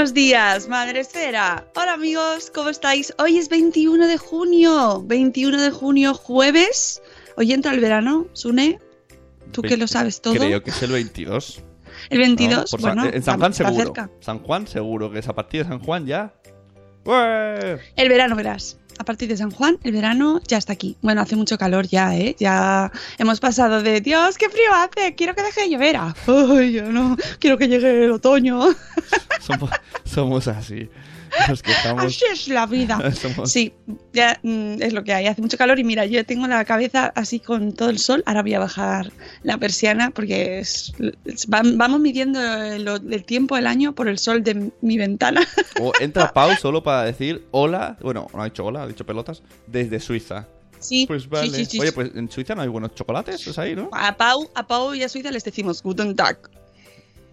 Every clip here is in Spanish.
Buenos días, Madre Esfera. Hola amigos, ¿cómo estáis? Hoy es 21 de junio, 21 de junio, jueves. Hoy entra el verano, Sune. Tú que lo sabes todo. Creo que es el 22. El 22, ¿no? Por San- bueno, en San Juan seguro. cerca. San Juan seguro, que es a partir de San Juan ya. ¡Ué! El verano, verás. A partir de San Juan, el verano ya está aquí. Bueno, hace mucho calor ya, ¿eh? Ya hemos pasado de, Dios, qué frío hace, quiero que deje de llover. Ay, yo no, quiero que llegue el otoño. Somos, somos así. Nos quejamos. Así es la vida. Somos- Sí, ya mm, es lo que hay. Hace mucho calor y mira, yo tengo la cabeza así con todo el sol. Ahora voy a bajar la persiana porque es, es- vam- vamos midiendo el, el tiempo del año por el sol de mi ventana. O entra Pau solo para decir hola. Bueno, no ha dicho hola, ha dicho pelotas. Desde Suiza. Sí, Pues vale. sí, sí, Oye, sí. pues en Suiza no hay buenos chocolates, es ahí, ¿no? A Pau, a Pau y a Suiza les decimos Guten Tag.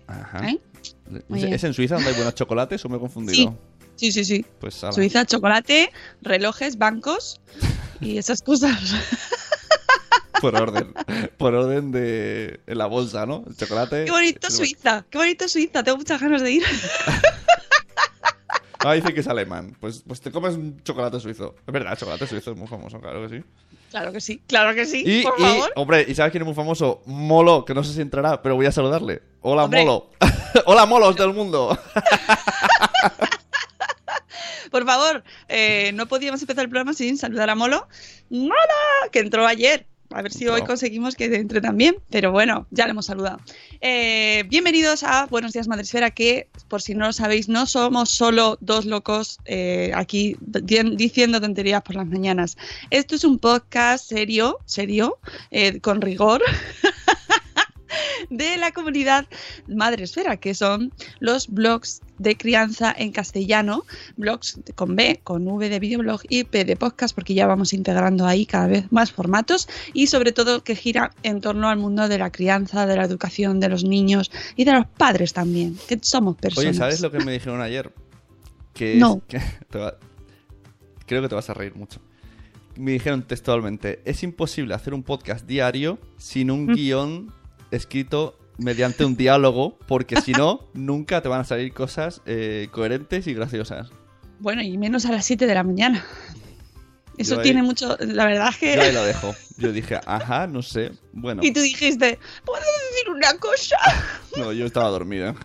Ajá. ¿eh? ¿Es, Muy bien. es en Suiza donde hay buenos chocolates o me he confundido? Sí, sí, sí. Pues ala. Suiza, chocolate, relojes, bancos y esas cosas. Por orden. Por orden de en la bolsa, ¿no? El chocolate. Qué bonito Suiza, qué bonito Suiza. Tengo muchas ganas de ir. Ah, dice que es alemán. Pues, pues te comes un chocolate suizo. Es verdad, chocolate suizo es muy famoso, claro que sí. Claro que sí, claro que sí. Y, por y, favor. hombre, ¿y sabes quién es muy famoso? Molo, que no sé si entrará, pero voy a saludarle. Hola, Hombre. Molo. Hola, molos del mundo. Por favor, eh, no podíamos empezar el programa sin saludar a Molo. ¡Mola! Que entró ayer. A ver si hoy conseguimos que entre también. Pero bueno, ya le hemos saludado. Eh, bienvenidos a Buenos Días Madresfera, que por si no lo sabéis, no somos solo dos locos eh, aquí di- diciendo tonterías por las mañanas. Esto es un podcast serio, serio, eh, con rigor. De la comunidad Madresfera, que son los blogs de crianza en castellano, blogs con B, con V de videoblog y P de podcast, porque ya vamos integrando ahí cada vez más formatos y sobre todo que gira en torno al mundo de la crianza, de la educación de los niños y de los padres también, que somos personas. Oye, ¿sabes lo que me dijeron ayer? Que es No. que va- creo que te vas a reír mucho. Me dijeron textualmente, es imposible hacer un podcast diario sin un Mm. guion escrito mediante un diálogo, porque si no, nunca te van a salir cosas eh, coherentes y graciosas. Bueno, y menos a las 7 de la mañana. Eso ahí- tiene mucho, la verdad es que... Yo ahí lo dejo. Yo dije, ajá, no sé. Bueno, Y tú dijiste, ¿puedo decir una cosa? no, yo estaba dormido.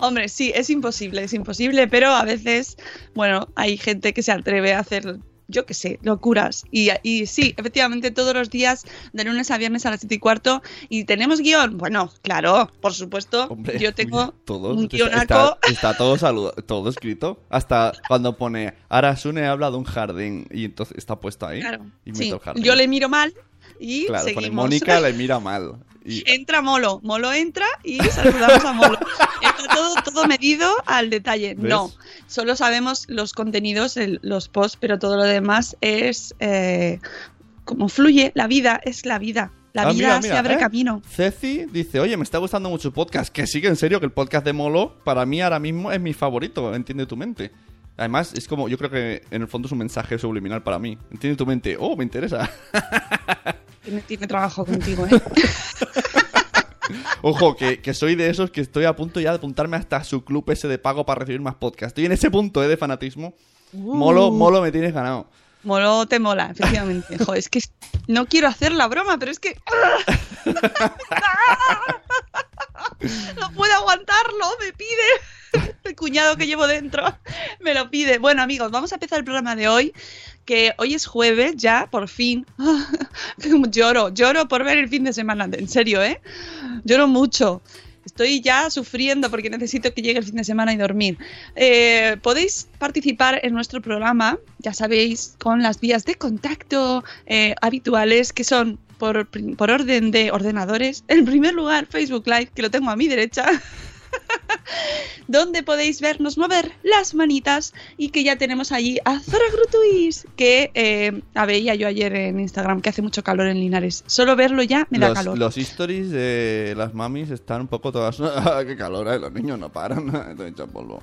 Hombre, sí, es imposible, es imposible, pero a veces, bueno, hay gente que se atreve a hacer yo qué sé, locuras. Y, y sí, efectivamente, todos los días, de lunes a viernes a las 7 y cuarto. ¿Y tenemos guion? Bueno, claro, por supuesto. Hombre, yo tengo todo, un guionaco. Está, está todo saludo, todo escrito. Hasta cuando pone Arasune habla de un jardín y entonces está puesto ahí. Claro, y sí. Yo le miro mal y Claro, seguimos. Mónica le mira mal. Y Entra Molo, Molo entra y saludamos a Molo. Está todo, todo medido al detalle. ¿Ves? No, solo sabemos los contenidos, el- los posts, pero todo lo demás es eh, como fluye. La vida es la vida. La Ah, vida mira, se abre ¿eh? camino. Ceci dice, oye, me está gustando mucho el podcast. Que sí, que en serio, que el podcast de Molo, para mí ahora mismo es mi favorito, entiende tu mente. Además, es como, yo creo que en el fondo es un mensaje subliminal para mí. Entiende tu mente, oh, me interesa. Tiene, trabajo contigo, ¿eh? Ojo, que, que soy de esos que estoy a punto ya de apuntarme hasta su club ese de pago para recibir más podcasts. Estoy en ese punto, ¿eh? De fanatismo. Molo, molo, me tienes ganado. Molo te mola, efectivamente. Joder, es que no quiero hacer la broma, pero es que. No puedo aguantarlo, me pide. El cuñado que llevo dentro me lo pide. Bueno, amigos, vamos a empezar el programa de hoy. Que hoy es jueves, ya, por fin. Lloro, lloro por ver el fin de semana. En serio, ¿eh? Lloro mucho. Estoy ya sufriendo porque necesito que llegue el fin de semana y dormir. Eh, podéis participar en nuestro programa, ya sabéis, con las vías de contacto eh, habituales que son por, por orden de ordenadores. En primer lugar, Facebook Live, que lo tengo a mi derecha. donde podéis vernos mover las manitas y que ya tenemos allí a Zora Grutuis, que eh, veía yo ayer en Instagram que hace mucho calor en Linares. Solo verlo ya me da calor. los stories de las mamis están un poco todas... Ah, ¡Qué calor, eh! Los niños no paran. Estoy hecho polvo.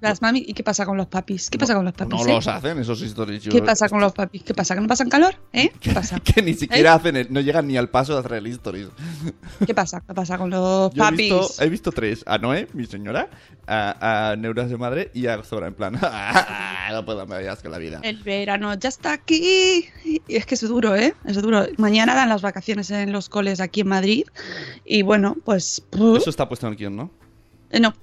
Las mami, ¿y qué pasa con los papis? ¿Qué pasa con los papis? No eh? los hacen esos yo- ¿Qué pasa con los papis? ¿Qué pasa? ¿Que no pasan calor? ¿Eh? ¿Qué pasa? que ni siquiera hacen el- no llegan ni al paso de hacer el stories. ¿Qué pasa? ¿Qué pasa con los Yo he papis? visto, he visto tres. A Noé, mi señora, a, a Neuras de Madre y a Zora. En plan, no puedo me vayas con la vida. El verano ya está aquí. Y es que es duro, ¿eh? Es duro. Mañana dan las vacaciones en los coles aquí en Madrid. Y bueno, pues. Eso está puesto en el guion, ¿no? Eh, no.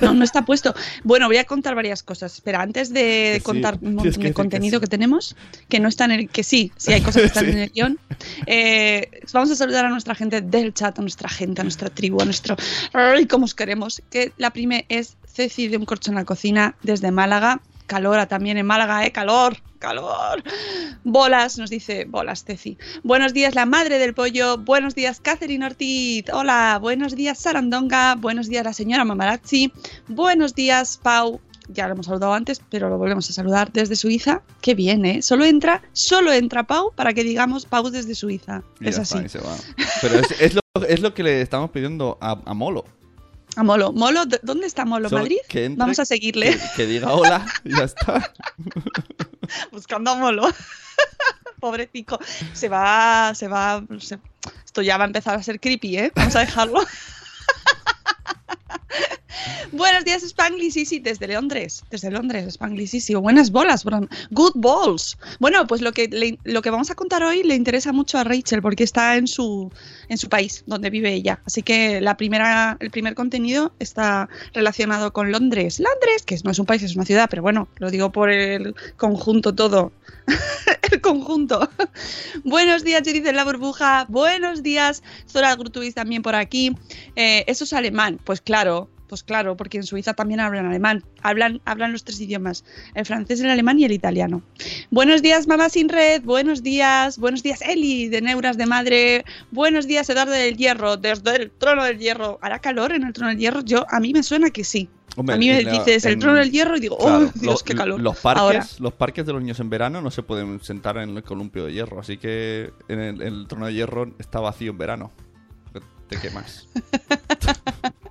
No, no está puesto. Bueno, voy a contar varias cosas. Espera, antes de Que sí. contar un montón que de decir contenido que tenemos, que no están en el. que sí, sí hay cosas que están Sí. en el guion. Eh, vamos a saludar a nuestra gente del chat, a nuestra gente, a nuestra tribu, a nuestro. ¡Ay, cómo os queremos! Que la primera es Ceci de un corcho en la cocina desde Málaga. Calora también en Málaga, ¿eh? Calor, calor. Bolas, nos dice Bolas, Ceci. Buenos días, la madre del pollo. Buenos días, Catherine Ortiz. Hola, buenos días, Sarandonga. Buenos días, la señora Mamarazzi. Buenos días, Pau. Ya lo hemos saludado antes, pero lo volvemos a saludar desde Suiza. Qué bien, ¿eh? Solo entra, solo entra Pau para que digamos Pau desde Suiza. Y es así. está. Pero es, es lo, es lo que le estamos pidiendo a, a Molo. A Molo. Molo, ¿d- ¿dónde está Molo? ¿Madrid? que entre, Vamos a seguirle. Que, que diga hola y ya está. buscando a Molo. Pobretico. Se va, se va. se- Esto ya va a empezar a ser creepy, ¿eh? Vamos a dejarlo. Buenos días, Spanglish desde Londres. Desde Londres, Spanglish. Buenas bolas, good balls. Bueno, pues lo que, lo que vamos a contar hoy le interesa mucho a Rachel porque está en su, en su país, donde vive ella. Así que la primera, el primer contenido está relacionado con Londres. Londres, que no es un país, es una ciudad, pero bueno, lo digo por el conjunto todo. el conjunto. Buenos días, Judith la burbuja. Buenos días, Zora Grutuis también por aquí. Eh, eso es alemán. Pues claro, pues claro, porque en Suiza también hablan alemán. Hablan, hablan los tres idiomas: el francés, el alemán y el italiano. Buenos días, mamá sin red. Buenos días, buenos días, Eli de Neuras de Madre. Buenos días, Eduardo del Hierro, desde el trono del hierro. ¿Hará calor en el trono del hierro? Yo, a mí me suena que sí. Hombre, a mí me en la- dices el en- trono del hierro y digo, Claro, ¡oh, Dios, qué calor! Los parques, Ahora. los parques de los niños en verano no se pueden sentar en el columpio de hierro, así que en el, el trono de hierro está vacío en verano. Te quemas.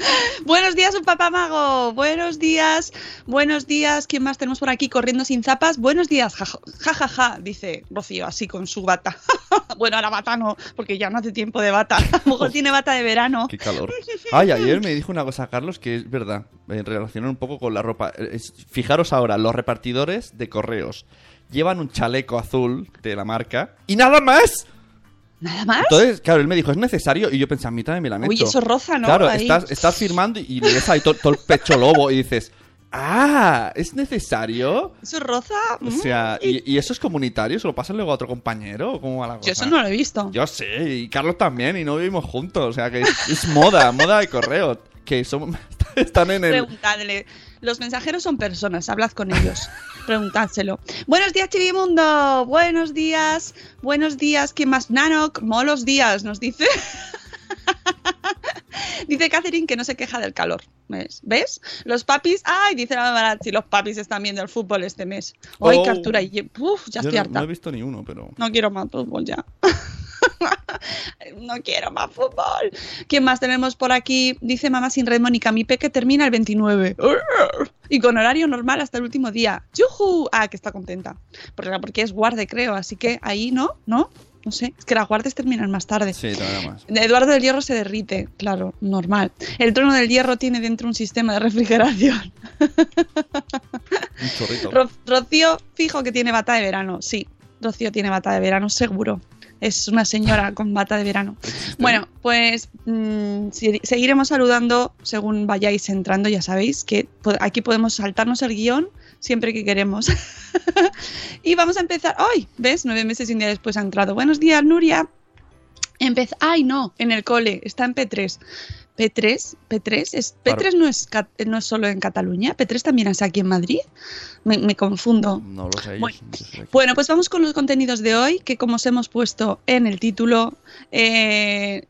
Buenos días, un papá mago. Buenos días, buenos días. ¿Quién más tenemos por aquí corriendo sin zapas? Buenos días, jaja, ja, ja, ja, dice Rocío, así con su bata. bueno, ahora bata no, porque ya no hace tiempo de bata. A lo mejor tiene bata de verano. Qué calor. Ay, ayer me dijo una cosa, Carlos, que es verdad, en relación un poco con la ropa. Fijaros ahora, los repartidores de correos llevan un chaleco azul de la marca y nada más. ¿Nada más? Entonces, claro, él me dijo, es necesario, y yo pensé, a mí también me la meto. Uy, eso roza, ¿no? Claro, Ahí. estás, estás firmando y le ves ahí todo, todo el pecho lobo y dices, Ah, ¿es necesario? Eso roza. O mm, sea, ¿y, y eso es comunitario? ¿Se lo pasan luego a otro compañero? ¿O ¿Cómo va la cosa? Yo eso no lo he visto. Yo sé, y Carlos también, y no vivimos juntos. O sea, que es, es moda, moda de correo. Que son, están en el... Preguntadle. Los mensajeros son personas, hablad con ellos. Preguntádselo. Buenos días, Chivimundo. Buenos días. Buenos días. ¿Quién más? Nanok. Molos días, nos dice. dice Catherine que no se queja del calor. ¿Ves? ¿Ves? Los papis. Ay, dice la Marazzi, los papis están viendo el fútbol este mes. Hoy, Oh. captura y. Uf, ya estoy no, harta. no he visto ni uno, pero... No quiero más fútbol ya. no quiero más fútbol. ¿Quién más tenemos por aquí? Dice mamá sin red Mónica, mi peque termina el 29. Y con horario normal hasta el último día. ¡Yujú! Ah, que está contenta. Porque, porque es guarde, creo. Así que ahí no, ¿no? No sé. Es que las guardes terminan más tarde. Sí, todavía más. Eduardo del Hierro se derrite, claro, normal. El trono del hierro tiene dentro un sistema de refrigeración. Un chorrito. Ro- Rocío, fijo que tiene bata de verano. Sí, Rocío tiene bata de verano, seguro. Es una señora con bata de verano. Bueno, pues mm, seguiremos saludando según vayáis entrando. Ya sabéis que aquí podemos saltarnos el guion siempre que queremos. y vamos a empezar. ¡Ay! ¿Ves? Nueve meses y un día después ha entrado. Buenos días, Nuria. Empez ¡Ay, no! En el cole. Está en P3. P3, P3, es, P3 no es, no es solo en Cataluña, P3 también es aquí en Madrid. Me, me confundo. No lo sé. Bueno. Bueno, pues vamos con los contenidos de hoy, que como os hemos puesto en el título, eh,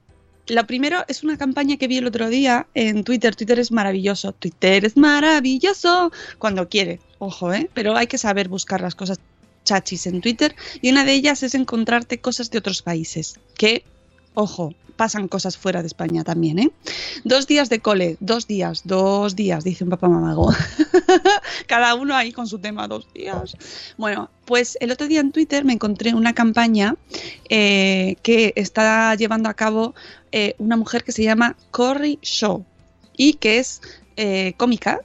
lo primero es una campaña que vi el otro día en Twitter. Twitter es maravilloso. Twitter es maravilloso cuando quiere, ojo, ¿eh? Pero hay que saber buscar las cosas chachis en Twitter y una de ellas es encontrarte cosas de otros países que, ojo, pasan cosas fuera de España también, ¿eh? Dos días de cole, dos días, dos días, dice un papá mamago. Cada uno ahí con su tema, dos días. Bueno, pues el otro día en Twitter me encontré una campaña eh, que está llevando a cabo eh, una mujer que se llama Cory Shaw y que es eh, cómica.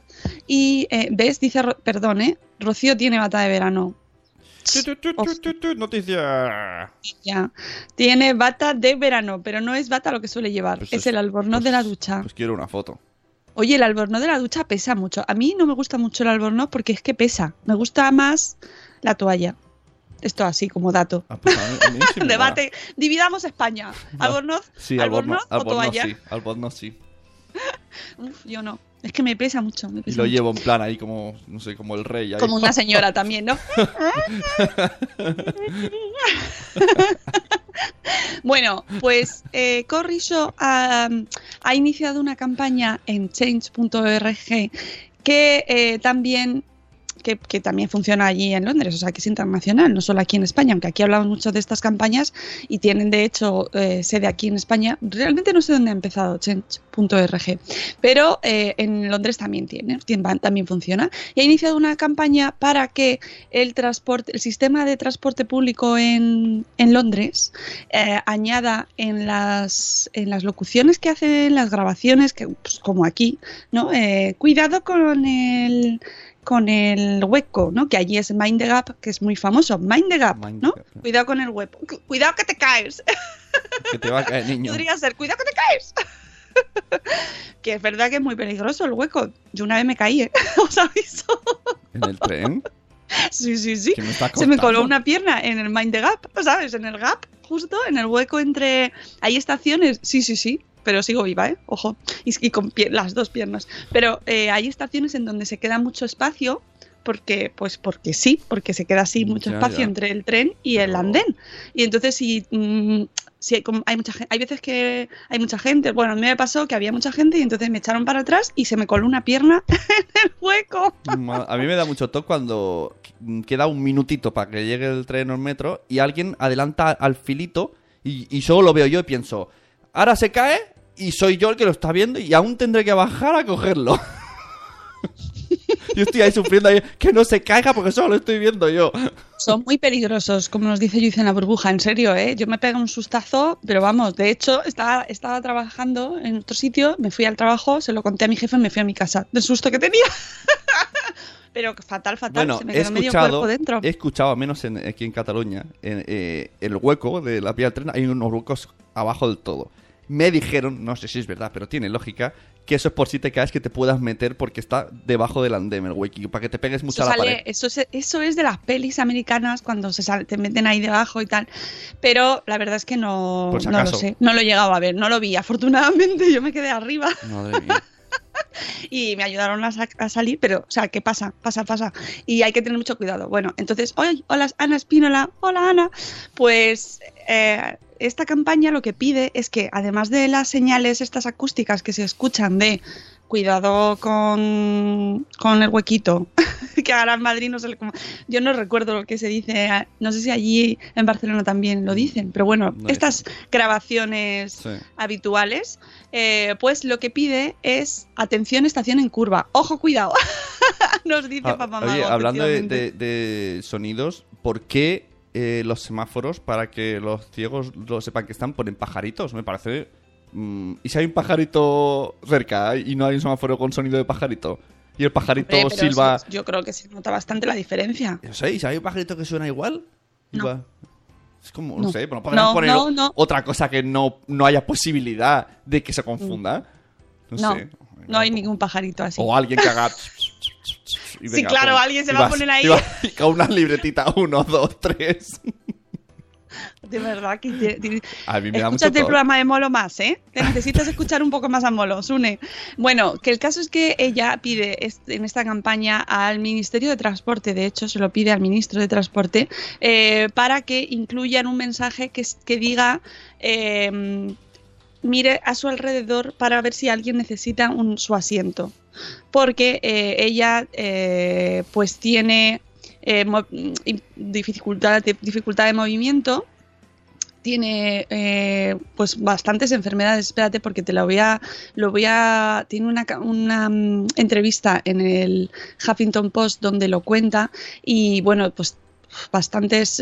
Y ves, dice, perdón, ¿eh? Rocío tiene bata de verano. Noticia. Ya. Tiene bata de verano, pero no es bata lo que suele llevar. Pues es, es- el albornoz de la ducha. Pues quiero una foto. Oye, el albornoz de la ducha pesa mucho. A mí no me gusta mucho el albornoz porque es que pesa. Me gusta más la toalla. Esto así como dato. Ah, pues a mí- a mí sí me mola. Debate. Dividamos España. No. Albornoz, Sí, albornoz, albornoz, o toalla. sí. Albornoz sí. Uf, yo no. Es que me pesa mucho. me Y lo mucho. llevo en plan ahí como, no sé, como el rey. Ahí. Como una señora también, ¿no? bueno, pues eh, Corri Show ha, ha iniciado una campaña en change.org que eh, también que, también funciona allí en Londres, o sea que es internacional, no solo aquí en España, aunque aquí hablamos mucho de estas campañas y tienen de hecho eh, sede aquí en España. Realmente no sé dónde ha empezado change.org, pero eh, en Londres también tiene, también funciona y ha iniciado una campaña para que el transporte, el sistema de transporte público en, en Londres eh, añada en las en las locuciones que hacen, las grabaciones, que pues, como aquí, ¿no? Cuidado con el con el hueco, ¿no? Que allí es Mind the Gap, que es muy famoso. Mind the Gap, Mind ¿no? the Gap. Cuidado con el hueco. Cu- Cuidado que te caes. Que te va a caer, niño. Podría ser, cuidado que te caes. que es verdad que es muy peligroso el hueco. Yo una vez me caí, ¿eh? ¿Os aviso? ¿En el tren? Sí, sí, sí. ¿Qué me estás Se me coló una pierna en el Mind the Gap, ¿sabes? En el gap, justo, en el hueco entre... ¿Hay estaciones? Sí, sí, sí. Pero sigo viva, ¿eh? Ojo. Y, y con pie- las dos piernas. Pero eh, hay estaciones en donde se queda mucho espacio porque, pues porque sí, porque se queda así mucho Ya, espacio ya. entre el tren y el andén. Y entonces si, mm, si hay, hay mucha hay veces que hay mucha gente, bueno, a mí me pasó que había mucha gente y entonces me echaron para atrás y se me coló una pierna en el hueco. A mí me da mucho toque cuando queda un minutito para que llegue el tren o el metro y alguien adelanta al filito y, y solo lo veo yo y pienso, ahora se cae y soy yo el que lo está viendo y aún tendré que bajar a cogerlo. yo estoy ahí sufriendo ahí, que no se caiga porque solo lo estoy viendo yo. Son muy peligrosos, como nos dice Yuiz en la burbuja, en serio, ¿eh? Yo me pego un sustazo, pero vamos, de hecho, estaba, estaba trabajando en otro sitio, me fui al trabajo, se lo conté a mi jefe y me fui a mi casa, del susto que tenía. pero fatal, fatal, Bueno, se me he quedó medio escuchado, cuerpo dentro. he escuchado, al menos en- aquí en Cataluña, en eh, el hueco de la vía del tren hay unos huecos abajo del todo. Me dijeron, no sé si es verdad, pero tiene lógica, que eso es por si te caes que te puedas meter porque está debajo del andén el para que te pegues mucho Eso, a la sale- pared. eso, es, eso es de las pelis americanas cuando se sal- te meten ahí debajo y tal. Pero la verdad es que no, no lo sé. No lo he llegado a ver, no lo vi. Afortunadamente yo me quedé arriba Madre mía. y me ayudaron a, sa- a salir, pero, o sea, ¿qué pasa? Pasa, pasa. Y hay que tener mucho cuidado. Bueno, entonces, hoy, hola Ana Espínola, hola Ana. Pues eh, esta campaña lo que pide es que, además de las señales estas acústicas que se escuchan de cuidado con, con el huequito, que ahora en Madrid no cómo. Yo no recuerdo lo que se dice, no sé si allí en Barcelona también lo dicen, pero bueno, No estas grabaciones Sí. habituales, eh, pues lo que pide es atención, estación en curva. Ojo, cuidado. Nos dice Ah, papá oye, Mago, hablando de, efectivamente. de- de sonidos, ¿por qué eh, los semáforos, para que los ciegos lo sepan que están, ponen pajaritos? Me parece... mm, ¿Y si hay un pajarito cerca y no hay un semáforo con sonido de pajarito? Y el pajarito Hombre, pero silba... sí, yo creo que se nota bastante la diferencia. No sé, ¿y si hay un pajarito que suena igual? No. Igual. Es como, no, No. sé, pero no podemos No, poner no, no. otra cosa que no, no haya posibilidad de que se confunda. No, No, sé. no hay ningún pajarito así. O alguien que haga... y Sí, claro, alguien se va a poner ahí. con una libretita, uno, dos, tres. De verdad que te- te- A mí me da mucho el programa de Molo más, ¿eh? Te necesitas escuchar un poco más a Molo, Sune. Bueno, que el caso es que ella pide en esta campaña al Ministerio de Transporte, de hecho se lo pide al Ministro de Transporte, eh, para que incluyan un mensaje que, diga... eh, mire a su alrededor para ver si alguien necesita un, su asiento. Porque eh, ella eh, pues tiene eh, dificultad, dificultad de movimiento, tiene pues bastantes enfermedades. Espérate porque te la voy a, lo voy a, tiene una, una mm, entrevista en el Huffington Post donde lo cuenta y bueno pues bastantes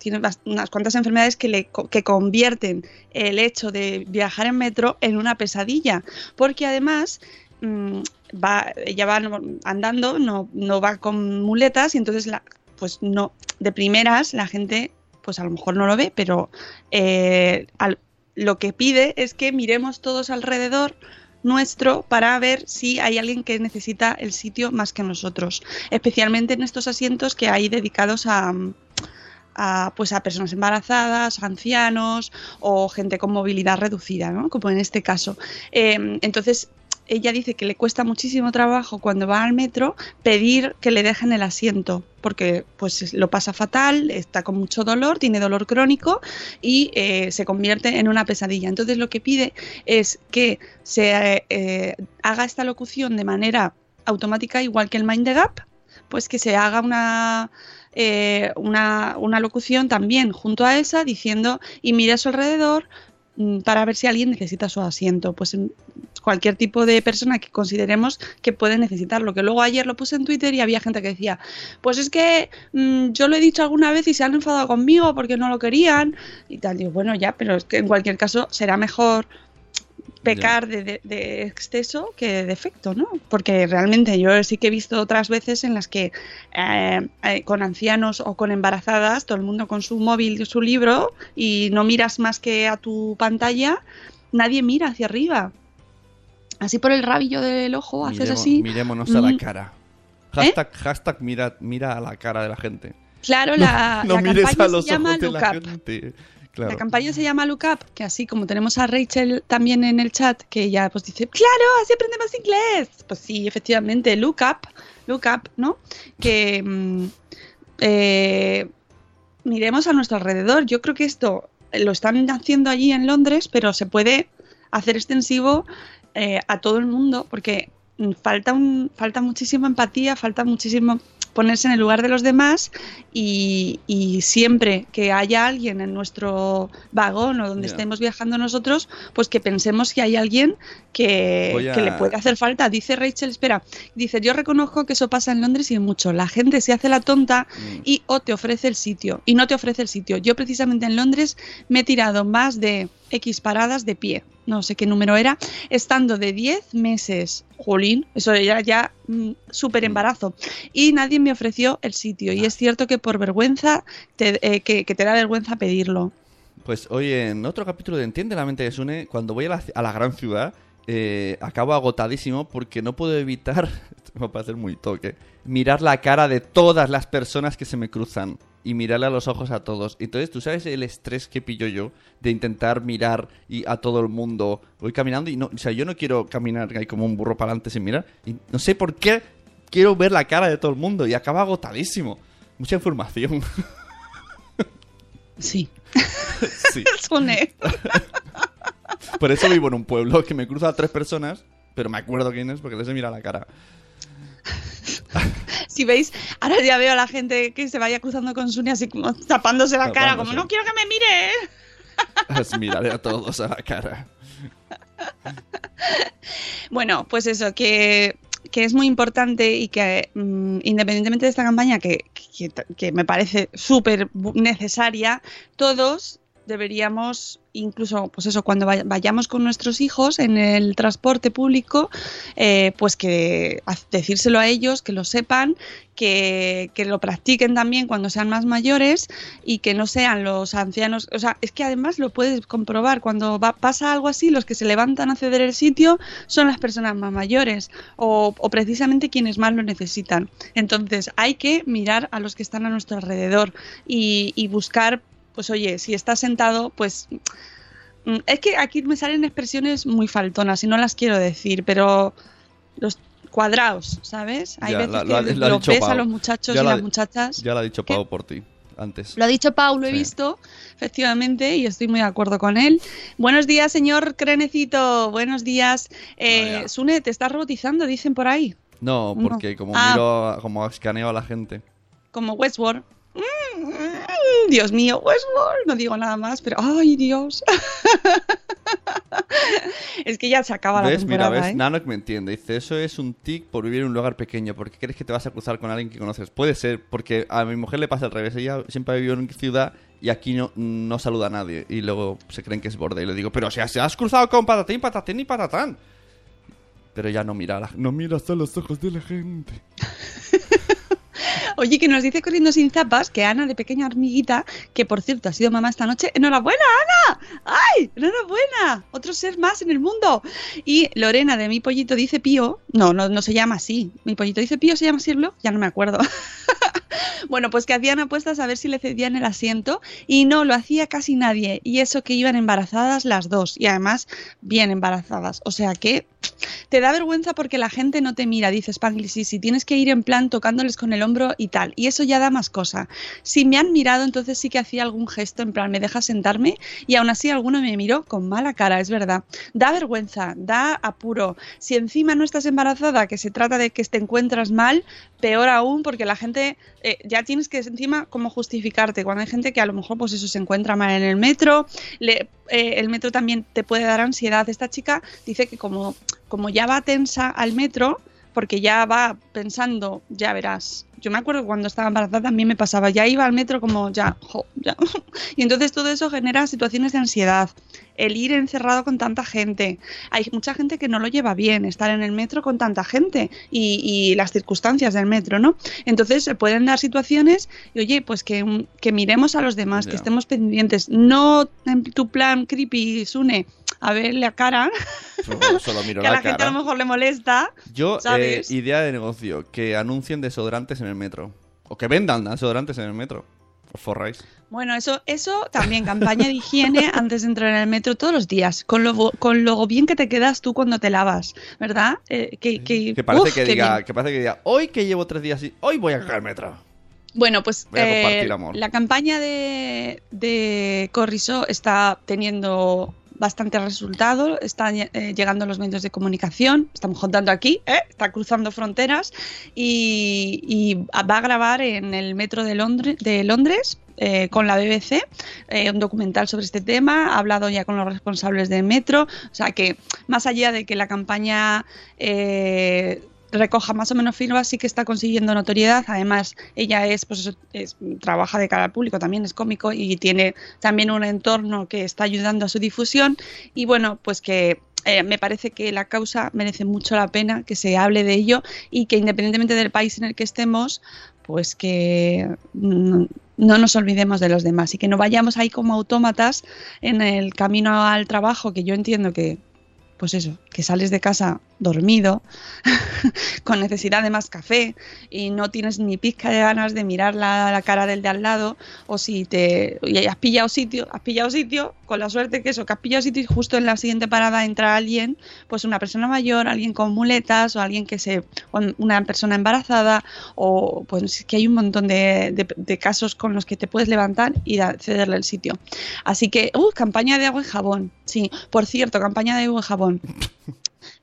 tiene unas cuantas enfermedades que le que convierten el hecho de viajar en metro en una pesadilla porque además mm, va ella va andando no, no va con muletas y entonces la, pues no de primeras la gente pues a lo mejor no lo ve pero eh, lo que pide es que miremos todos alrededor nuestro para ver si hay alguien que necesita el sitio más que nosotros, especialmente en estos asientos que hay dedicados a, a, pues a personas embarazadas, ancianos o gente con movilidad reducida, ¿no? como en este caso. Eh, entonces, ella dice que le cuesta muchísimo trabajo cuando va al metro pedir que le dejen el asiento, porque pues lo pasa fatal, está con mucho dolor, tiene dolor crónico y eh, se convierte en una pesadilla. Entonces lo que pide es que se eh, haga esta locución de manera automática, igual que el Mind the Gap, pues que se haga una, eh, una, una locución también junto a esa diciendo y mire a su alrededor mm, para ver si alguien necesita su asiento. Pues cualquier tipo de persona que consideremos que puede necesitarlo. Que luego ayer lo puse en Twitter y había gente que decía, pues es que mm, yo lo he dicho alguna vez y se han enfadado conmigo porque no lo querían y tal. Digo, bueno, ya, pero es que en cualquier caso será mejor pecar de, de- de exceso que de defecto, ¿no? Porque realmente yo sí que he visto otras veces en las que eh, eh, con ancianos o con embarazadas, todo el mundo con su móvil y su libro y no miras más que a tu pantalla, nadie mira hacia arriba. Así por el rabillo del ojo, haces Miremos- así. Mirémonos a la Mm. cara. Hashtag, hashtag mira, mira a la cara de la gente. Claro, la, no la mires campaña se llama Look la Up. gente. Claro. La campaña se llama Look Up, que así como tenemos a Rachel también en el chat, que ella pues dice, claro, así aprendemos inglés. Pues sí, efectivamente, Look Up, Look Up, ¿no? Que mm, eh, miremos a nuestro alrededor. Yo creo que esto lo están haciendo allí en Londres, pero se puede hacer extensivo eh, a todo el mundo, porque mm, falta, un, falta muchísima empatía, falta muchísimo ponerse en el lugar de los demás y, y siempre que haya alguien en nuestro vagón o donde estemos viajando nosotros, pues que pensemos que hay alguien que, a- que le puede hacer falta. Dice Rachel, espera, dice, yo reconozco que eso pasa en Londres y mucho. La gente se hace la tonta Mm. y o te ofrece el sitio y no te ofrece el sitio. Yo precisamente en Londres me he tirado más de X paradas de pie, no sé qué número era, estando de 10 meses, jolín, eso era ya mm, súper embarazo, y nadie me ofreció el sitio. Y es cierto que por vergüenza, te- eh, que, te da vergüenza pedirlo. Pues hoy en otro capítulo de Entiende la mente de Sune, cuando voy a la, a la gran ciudad, eh, acabo agotadísimo porque no puedo evitar, va a parecer muy toque, mirar la cara de todas las personas que se me cruzan y mirarle a los ojos a todos. Entonces, ¿tú sabes el estrés que pillo yo de intentar mirar y a todo el mundo? Voy caminando y no, o sea, yo no quiero caminar ahí como un burro para adelante sin mirar. Y no sé por qué quiero ver la cara de todo el mundo y acabo agotadísimo. Mucha información. Sí. sí. Por eso vivo en un pueblo que me cruza a tres personas, pero me acuerdo quién es porque les he mirado la cara. Si veis, ahora ya veo a la gente que se vaya cruzando con Sune así como tapándose la cara, como no quiero que me mire. Miraré a todos a la cara. Bueno, pues eso, que, que es muy importante y que mm, independientemente de esta campaña, que, que, que me parece súper necesaria, todos deberíamos, incluso, pues eso, cuando vay- vayamos con nuestros hijos en el transporte público, eh, pues que decírselo a ellos, que lo sepan, que, que lo practiquen también cuando sean más mayores y que no sean los ancianos. O sea, es que además lo puedes comprobar. Cuando va- pasa algo así, los que se levantan a ceder el sitio son las personas más mayores o, o precisamente quienes más lo necesitan. Entonces, hay que mirar a los que están a nuestro alrededor y, y buscar, pues oye, si estás sentado, pues Mm, Es que aquí me salen expresiones muy faltonas y no las quiero decir, pero los cuadrados, ¿sabes? Hay Ya, veces la- que ha los ves a los muchachos Ya y la- las muchachas. Ya lo ha dicho. Pau por ti antes. Lo ha dicho Pau, lo he visto, efectivamente, y estoy muy de acuerdo con él. Buenos días, señor Crenecito. Buenos días. Eh, Vaya. Sune, te estás robotizando, dicen por ahí. No, No. porque como Ah. miro, como escaneo a la gente. Como Westworld. Mm, Dios mío, Westworld. No digo nada más, pero ¡ay, Dios! es que ya se acaba la ¿Ves? Mira, temporada, ves, ¿eh? Nanok me entiende. Dice, eso es un tic por vivir en un lugar pequeño, porque crees que te vas a cruzar con alguien que conoces. Puede ser, porque a mi mujer le pasa al revés. Ella siempre ha vivido en ciudad y aquí no, no saluda a nadie. Y luego se creen que es borde. Y le digo, pero o sea, se has cruzado con patatín, patatín y patatán. Pero ya no mira, la- no miras a los ojos de la gente. Oye, que nos dice corriendo sin zapas que Ana de pequeña hormiguita, que por cierto ha sido mamá esta noche. ¡Enhorabuena, Ana! ¡Ay! ¡Enhorabuena! Otro ser más en el mundo. Y Lorena de mi pollito dice Pío. No, no, no se llama así. Mi pollito dice Pío, ¿se llama blog? Ya no me acuerdo. Bueno, pues que hacían apuestas a ver si le cedían el asiento y no lo hacía casi nadie. Y eso que iban embarazadas las dos y además bien embarazadas. O sea que te da vergüenza porque la gente no te mira, dice Spanglish, y si tienes que ir en plan tocándoles con el hombro y tal. Y eso ya da más cosa. Si me han mirado, entonces sí que hacía algún gesto en plan, me deja sentarme y aún así alguno me miró con mala cara, es verdad. Da vergüenza, da apuro. Si encima no estás embarazada, que se trata de que te encuentras mal, peor aún porque la gente eh, ya tienes que encima como justificarte cuando hay gente que a lo mejor pues eso se encuentra mal en el metro eh, el metro también te puede dar ansiedad esta chica dice que como como ya va tensa al metro porque ya va pensando ya verás yo me acuerdo cuando estaba embarazada también me pasaba ya iba al metro como ya, jo, ya. y entonces todo eso genera situaciones de ansiedad el ir encerrado con tanta gente. Hay mucha gente que no lo lleva bien, estar en el metro con tanta gente y, y las circunstancias del metro, ¿no? Entonces se pueden dar situaciones y oye, pues que, mm, que miremos a los demás, que estemos pendientes, no en tu plan creepy, Sune, a verle a cara, Solo, solo miro que a la, la gente a lo mejor le molesta. Yo, eh, idea de negocio, que anuncien desodorantes en el metro. O que vendan desodorantes en el metro. Os forráis. Bueno, eso, eso también, campaña de higiene antes de entrar en el metro todos los días, con lo, con lo bien que te quedas tú cuando te lavas, ¿verdad? Eh, que, que, Que parece uf, que diga, que parece que diga, hoy que llevo tres días y hoy voy a cagar el metro. Bueno, pues eh, la campaña de, de Corriso está teniendo bastante resultado, están eh, llegando los medios de comunicación, estamos contando aquí, ¿eh? está cruzando fronteras y, va a grabar en el metro de Londres, de Londres eh, con la BBC eh, un documental sobre este tema, ha hablado ya con los responsables del metro, o sea que más allá de que la campaña recoja más o menos firmas, sí que está consiguiendo notoriedad. Además, ella es, pues es- trabaja de cara al público, también es cómico y tiene también un entorno que está ayudando a su difusión. Y bueno, pues que eh, me parece que la causa merece mucho la pena que se hable de ello y que independientemente del país en el que estemos, pues que no nos olvidemos de los demás y que no vayamos ahí como autómatas en el camino al trabajo, que yo entiendo que, pues eso, que sales de casa dormido, con necesidad de más café y no tienes ni pizca de ganas de mirar la, la, cara del de al lado, o si te y has pillado sitio, has pillado sitio, con la suerte que eso, que has pillado sitio y justo en la siguiente parada entra alguien, pues una persona mayor, alguien con muletas, o alguien que se, una persona embarazada, o pues que hay un montón de, de, de casos con los que te puedes levantar y cederle el sitio. Así que, uh, campaña de agua y jabón. Sí, por cierto, campaña de agua y jabón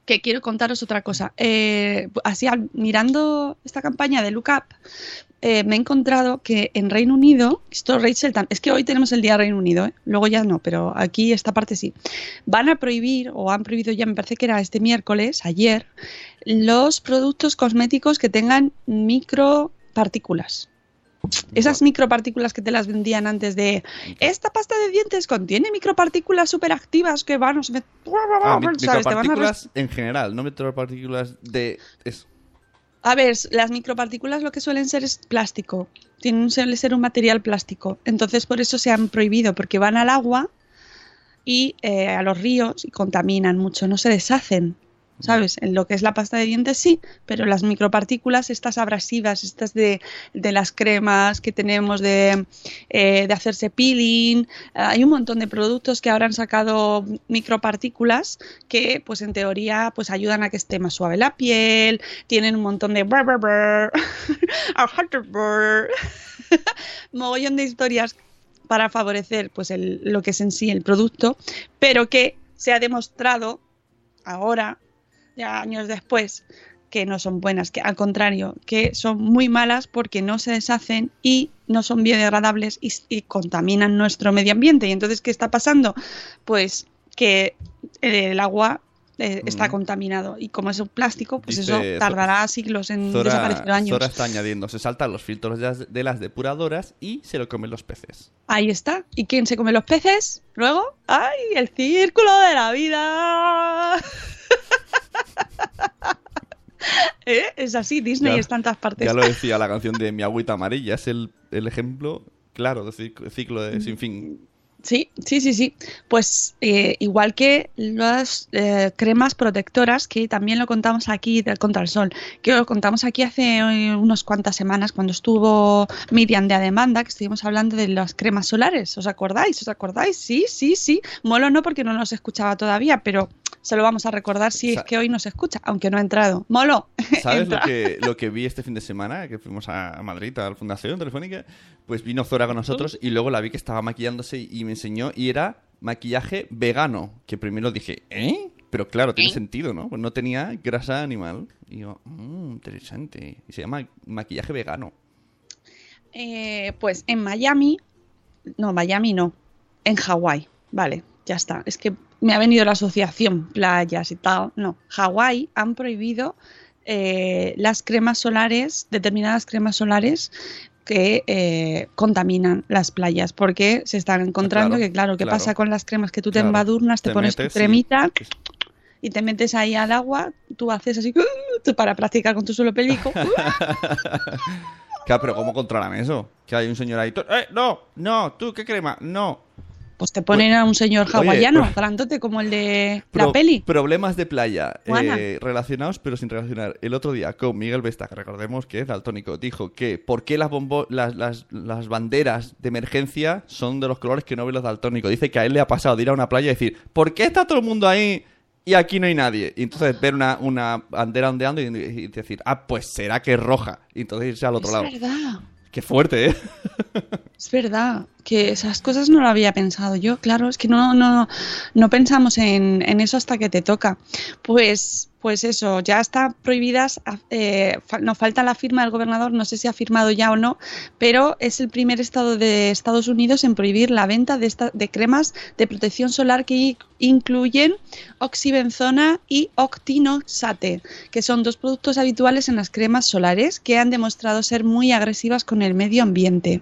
que quiero contaros otra cosa. Eh, así, mirando esta campaña de Look Up, eh, me he encontrado que en Reino Unido, esto Rachel, es que hoy tenemos el día Reino Unido, ¿eh? luego ya no, pero aquí esta parte sí, van a prohibir, o han prohibido ya, me parece que era este miércoles, ayer, los productos cosméticos que tengan micropartículas. Esas micropartículas que te las vendían antes de esta pasta de dientes contiene micropartículas superactivas que van, a... Ah, micropartículas en general, no micropartículas de eso. A ver, las micropartículas lo que suelen ser es plástico. Tienen, suele ser un material plástico. Entonces por eso se han prohibido, porque van al agua y eh, a los ríos y contaminan mucho, no se deshacen. ¿Sabes? En lo que es la pasta de dientes sí, pero las micropartículas, estas abrasivas, estas de, de las cremas que tenemos de, eh, de hacerse peeling, hay un montón de productos que ahora han sacado micropartículas que, pues en teoría, pues ayudan a que esté más suave la piel, tienen un montón de mogollón de historias para favorecer pues el, lo que es en sí el producto, pero que se ha demostrado ahora ya años después, que no son buenas, que al contrario, que son muy malas porque no se deshacen y no son biodegradables y, contaminan nuestro medio ambiente. Y entonces, ¿qué está pasando? Pues que el agua eh, está contaminado y como es un plástico, pues eso tardará siglos en desaparecer años. Zora está añadiendo, se saltan los filtros de las depuradoras y se lo comen los peces. Ahí está. ¿Y quién se come los peces? Luego, ¡ay! El círculo de la vida. Es así, Disney en tantas partes. Ya lo decía la canción de Mi agüita amarilla, es el, el ejemplo claro de ciclo de sin fin. Sí, sí, sí, sí. Pues eh, igual que las eh, cremas protectoras, que también lo contamos aquí del contra el sol, que lo contamos aquí hace eh, unas cuantas semanas cuando estuvo Miriam de A Demanda, que estuvimos hablando de las cremas solares. ¿Os acordáis? ¿Os acordáis? Sí, sí, sí. Molo no porque no nos escuchaba todavía, pero se lo vamos a recordar si es que hoy nos escucha, aunque no ha entrado. Molo. ¿Sabes lo que, lo que vi este fin de semana? Que fuimos a Madrid, a la Fundación Telefónica. Pues vino Zora con nosotros y luego la vi que estaba maquillándose y me enseñó y era maquillaje vegano. Que primero dije, ¿eh? Pero claro, tiene ¿Eh? sentido, ¿no? Pues no tenía grasa animal. Y yo, mmm, interesante. Y se llama maquillaje vegano. Eh, pues en Miami, no, Miami no, en Hawái, vale, ya está. Es que me ha venido la asociación playas y tal. No, Hawái han prohibido eh, las cremas solares, determinadas cremas solares que eh, contaminan las playas porque se están encontrando que claro, ¿qué pasa con las cremas que tú te embadurnas, te, pones tu cremita y... te metes ahí al agua, tú haces así para practicar con tu suelo pelico. claro, pero ¿cómo controlan eso? Que hay un señor ahí, ¡eh, no, no, tú qué crema, no, pues te ponen a un señor hawaiano, oye, grandote como el de la peli. Problemas de playa eh, relacionados pero sin relacionar. El otro día con Miguel Vesta, que recordemos que es daltónico, dijo que por qué las, las, las, las, banderas de emergencia son de los colores que no ven los daltónicos. Dice que a él le ha pasado de ir a una playa y decir, ¿por qué está todo el mundo ahí y aquí no hay nadie? Y entonces ver una, una bandera ondeando y, decir, ah, pues será que es roja. Y entonces irse al otro es lado. verdad. Qué fuerte, ¿eh? Es verdad que esas cosas no lo había pensado yo, claro, es que no, no, no pensamos en, en eso hasta que te toca. Pues, pues eso, ya está prohibidas, eh, nos falta la firma del gobernador, no sé si ha firmado ya o no, pero es el primer estado de Estados Unidos en prohibir la venta de, esta, de cremas de protección solar que incluyen oxibenzona y octinoxate, que son dos productos habituales en las cremas solares que han demostrado ser muy agresivas con el medio ambiente.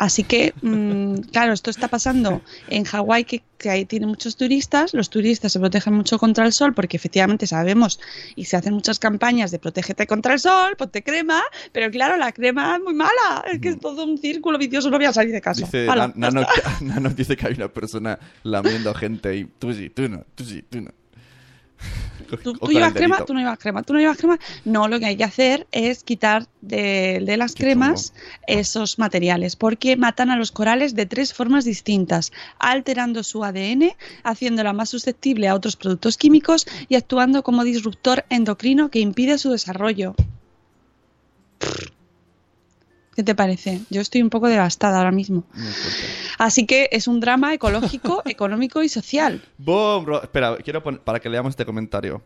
Así que, mm, claro, esto está pasando en Hawái, que, que ahí tiene muchos turistas. Los turistas se protegen mucho contra el sol, porque efectivamente sabemos y se hacen muchas campañas de protégete contra el sol, ponte crema, pero claro, la crema es muy mala. Es que es todo un círculo vicioso, no voy a salir de casa. Dice. Nano dice que hay una persona lamiendo gente y tú sí, tú no, tú sí, tú no. ¿Tú, llevas crema? ¿Tú no llevas crema? ¿Tú no llevas crema? No, lo que hay que hacer es quitar de, de las cremas esos materiales, porque matan a los corales de tres formas distintas, alterando su ADN, haciéndola más susceptible a otros productos químicos y actuando como disruptor endocrino que impide su desarrollo. ¿Qué te parece? Yo estoy un poco devastada ahora mismo. Así que es un drama ecológico, económico y social. Boom, Ro- Espera, quiero poner para que leamos este comentario.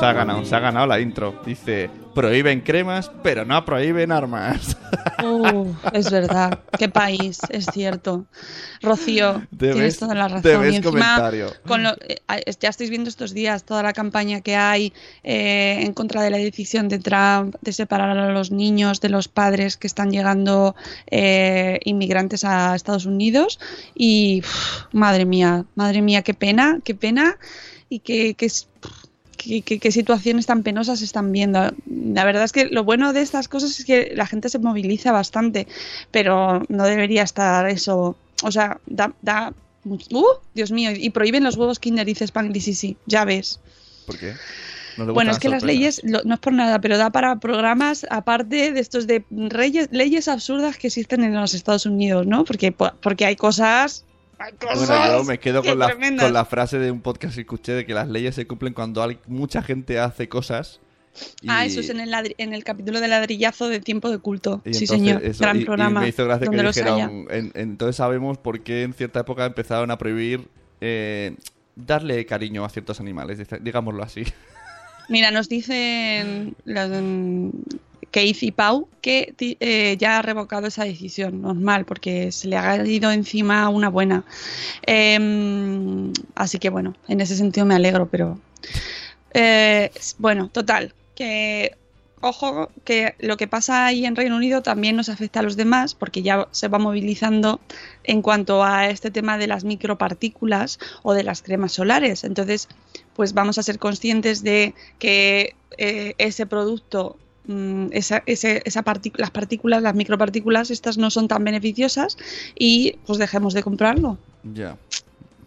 Se ha ganado, se ha ganado la intro. Dice, prohíben cremas, pero no prohíben armas. Uh, es verdad, qué país, es cierto. Rocío, Debes- tienes toda la razón. debes Y encima, comentario. con lo- eh, ya estáis viendo estos días toda la campaña que hay eh, en contra de la decisión de Trump de separar a los niños de los padres que están llegando eh, inmigrantes a Estados Unidos. Y uf, madre mía, madre mía, qué pena, qué pena. Y qué, qué, es- qué- qué- qué situaciones tan penosas están viendo. La verdad es que lo bueno de estas cosas es que la gente se moviliza bastante, pero no debería estar eso. O sea, da. ¡Uh! Dios mío, y prohíben los huevos Kinder, dice Spangly, sí, sí, ya ves. ¿Por qué? No Bueno, es que las leyes, lo- no es por nada, pero da para programas aparte de estos de reyes, leyes absurdas que existen en los Estados Unidos, ¿no? Porque, porque hay cosas. Bueno, yo me quedo que con la, tremendas. con la frase de un podcast que escuché de que las leyes se cumplen cuando hay- mucha gente hace cosas. y- Ah, eso es en el, ladri- en el capítulo de ladrillazo de tiempo de culto. y sí, señor. eso- Gran y- programa. me hizo gracia que dijeron, en- entonces sabemos por qué en cierta época empezaron a prohibir eh, darle cariño a ciertos animales, digámoslo así. Mira, nos dicen Keith y Pau que eh, ya ha revocado esa decisión, normal, porque se le ha ido encima una buena. Em, así que bueno, en ese sentido me alegro, pero eh, bueno, total, que ojo que lo que pasa ahí en Reino Unido también nos afecta a los demás, porque ya se va movilizando en cuanto a este tema de las micropartículas o de las cremas solares. Entonces, pues vamos a ser conscientes de que eh, ese producto, mm, esa, ese- esa partic- las partículas, las micropartículas, estas no son tan beneficiosas y pues dejemos de comprarlo. ya.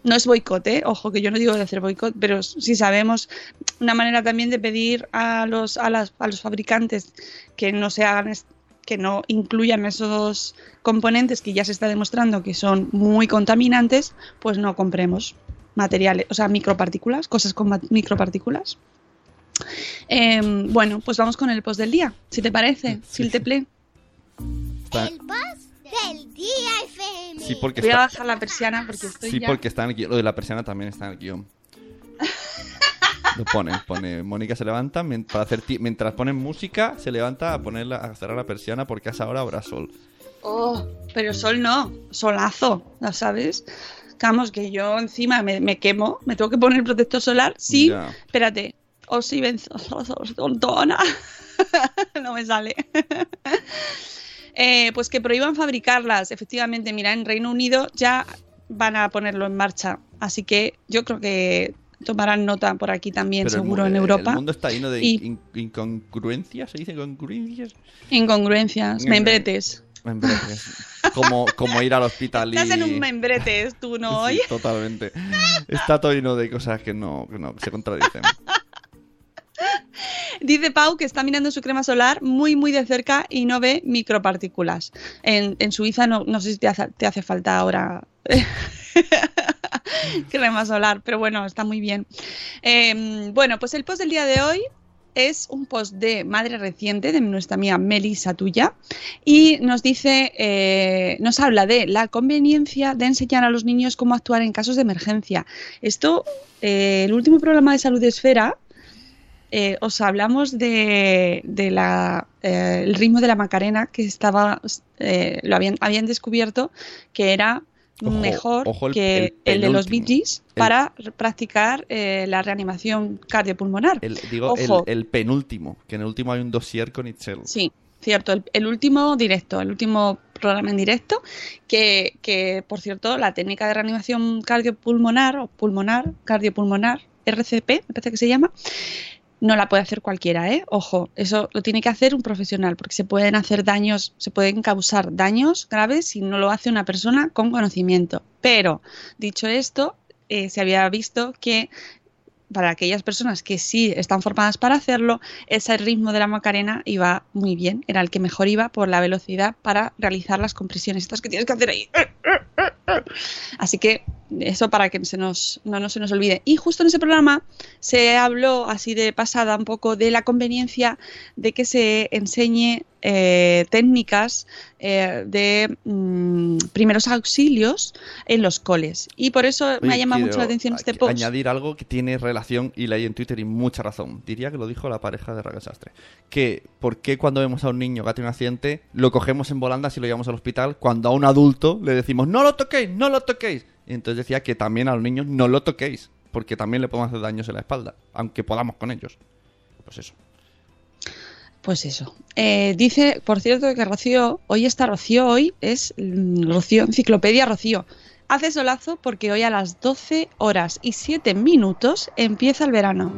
No es boicot, ¿eh? ojo, que yo no digo de hacer boicot, pero sí sabemos una manera también de pedir a los, a las, a los fabricantes que no se hagan que no incluyan esos componentes que ya se está demostrando que son muy contaminantes, pues no compremos materiales, o sea, micropartículas, cosas con micropartículas. Em, bueno, pues vamos con el post del día, si te parece, Sí. Filteple. Está- El boss del día FM. sí, porque Voy a bajar la persiana porque estoy sí, ya... porque está en el guion. Lo de la persiana también está en el guion. Lo pone, pone. Mónica se levanta para hacer ti- mientras ponen música, se levanta a ponerla, a cerrar la persiana porque a esa hora habrá sol. Oh, pero sol no, solazo, ¿la sabes? Vamos, que yo encima me, me quemo, me tengo que poner el protector solar. Sí, Ya. espérate. O si tontona. no me sale. Eh, pues que prohíban fabricarlas. Efectivamente, mira, en Reino Unido ya van a ponerlo en marcha. Así que yo creo que tomarán nota por aquí también, Pero el seguro, en el Europa. mundo está lleno de Y- in- incongruencias, ¿se dice congruencias? Incongruencias, Mm. membretes. Membretes. Como, como ir al hospital y... Estás en un membretes, tú no Sí, totalmente. Está todo lleno de cosas que no, que no se contradicen. Dice Pau que está mirando su crema solar muy, muy de cerca y no ve micropartículas. En, en Suiza no, no sé si te hace, te hace falta ahora crema solar, pero bueno, está muy bien. Eh, bueno, pues el post del día de hoy es un post de madre reciente de nuestra amiga Melissa Tuya y nos dice, eh, nos habla de la conveniencia de enseñar a los niños cómo actuar en casos de emergencia. Esto, eh, el último programa de Salud Esfera, eh, os hablamos de, de la, eh, el ritmo de la Macarena que estaba, lo habían, habían descubierto que era Ojo, mejor ojo el- que el el, de los Bee. Gees para practicar eh, la reanimación cardiopulmonar. Digo, el, Ojo. el penúltimo, que en el último hay un dossier con Itzel. Sí, cierto. El, el último directo, el último programa en directo, que, que, por cierto, la técnica de reanimación cardiopulmonar o pulmonar, cardiopulmonar, RCP, me parece que se llama, no la puede hacer cualquiera, ¿eh? Ojo, eso lo tiene que hacer un profesional, porque se pueden hacer daños, se pueden causar daños graves si no lo hace una persona con conocimiento. Pero, dicho esto, eh, se había visto que para aquellas personas que sí están formadas para hacerlo, ese ritmo de la Macarena iba muy bien, era el que mejor iba por la velocidad para realizar las compresiones, estas que tienes que hacer ahí. Así que eso para que se nos, no, no se nos olvide. Y justo en ese programa se habló así de pasada un poco de la conveniencia de que se enseñe eh, técnicas eh, de mm, primeros auxilios en los coles. Y por eso me ha llamado mucho la atención este post. Añadir algo que tiene relación y leí en Twitter y mucha razón. Diría que lo dijo la pareja de Raquel Sastre. Que ¿por qué cuando vemos a un niño que ha tenido un accidente lo cogemos en volandas y lo llevamos al hospital cuando a un adulto le decimos no lo toquéis, no lo toquéis? Y entonces decía que también a los niños no lo toquéis porque también le podemos hacer daños en la espalda, aunque podamos con ellos. Pues eso. Pues eso. Eh, dice, por cierto, que Rocío, hoy está Rocío, hoy es mm, Rocío, Enciclopedia Rocío. Hace solazo porque hoy a las 12 horas y 7 minutos empieza el verano.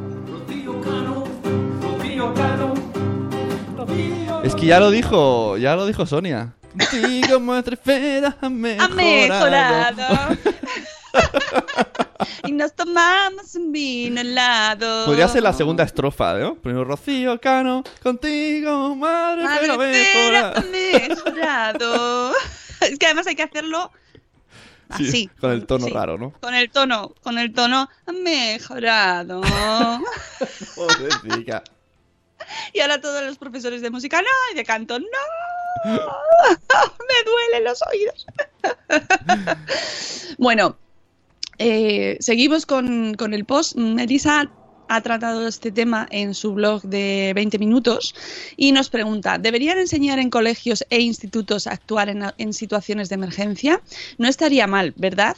Es que ya lo dijo, ya lo dijo Sonia. Nuestra esfera ha ¡Ha mejorado. mejorado! y nos tomamos un vino helado. Podría ser la segunda estrofa, ¿no? Primero Rocío Cano, contigo, madre, Madre pero espera, mejora. ha mejorado. es que además hay que hacerlo Sí, con el tono sí. raro, ¿no? Con el tono, con el tono mejorado. Pobrecita. Y ahora todos los profesores de música, no, y de canto, no. Me duelen los oídos. bueno, eh, seguimos con, con el post. Melissa ha tratado este tema en su blog de 20 minutos y nos pregunta, ¿deberían enseñar en colegios e institutos a actuar en, situaciones de emergencia? No estaría mal, ¿verdad?